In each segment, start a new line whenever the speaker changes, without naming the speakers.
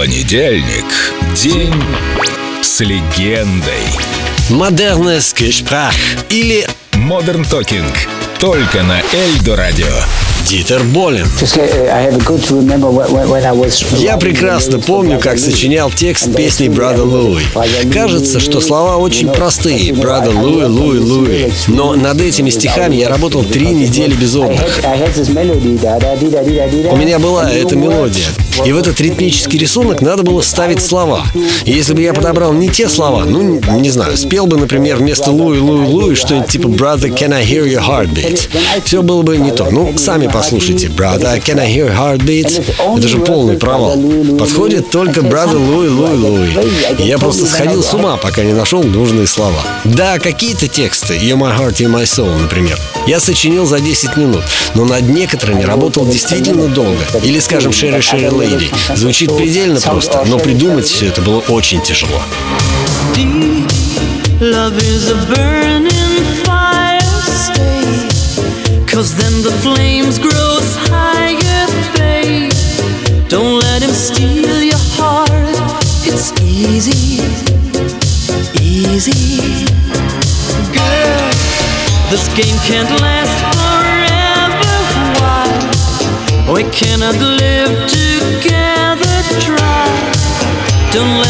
Понедельник. День с легендой.
Модерnes Gespräch или
Modern Talking. Только на Эльдо Радио.
Дитер Болин.
Я прекрасно помню, как сочинял текст песни Брада Луи.
Кажется, что слова очень простые. Брада Луи, Луи, Луи. Но над этими стихами я работал три недели без отдыха. У меня была эта мелодия. И в этот ритмический рисунок надо было ставить слова. И если бы я подобрал не те слова, ну, не знаю, спел бы, например, вместо Луи, Луи, Луи что-нибудь типа Brother, can I hear your heartbeat? Все было бы не то. Ну, сами послушайте. Brother, can I hear heartbeat? Это же полный провал. Подходит только Brother Луи, Луи, Луи. Я просто сходил с ума, пока не нашел нужные слова. Да, какие-то тексты, You're my heart, you're my soul, например, я сочинил за 10 минут, но над некоторыми работал действительно долго. Или, скажем, Sherry Sherry Lady. Звучит предельно просто, но придумать все это было очень тяжело.
Love is a burning. Cause then the flames grow higher, babe. Don't let him steal your heart. It's easy, easy. Girl, this game can't last forever. Why? We cannot live together. Try. Don't let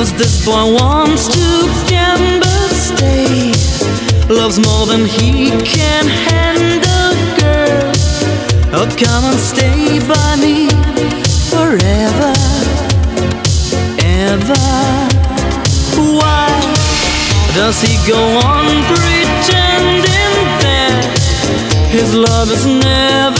Cause this boy wants to gamble, stay. Loves more than he can handle, girl. Oh, come and stay by me forever, ever. Why does he go on pretending that his love is never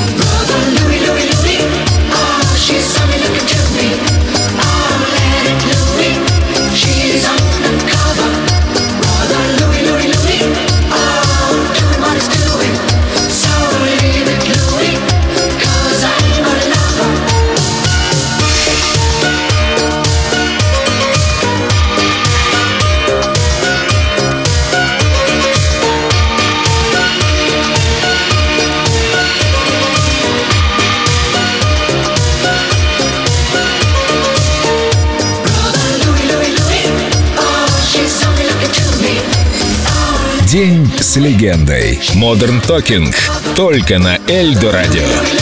С легендой. Modern Talking. Только на Эльдо Радио.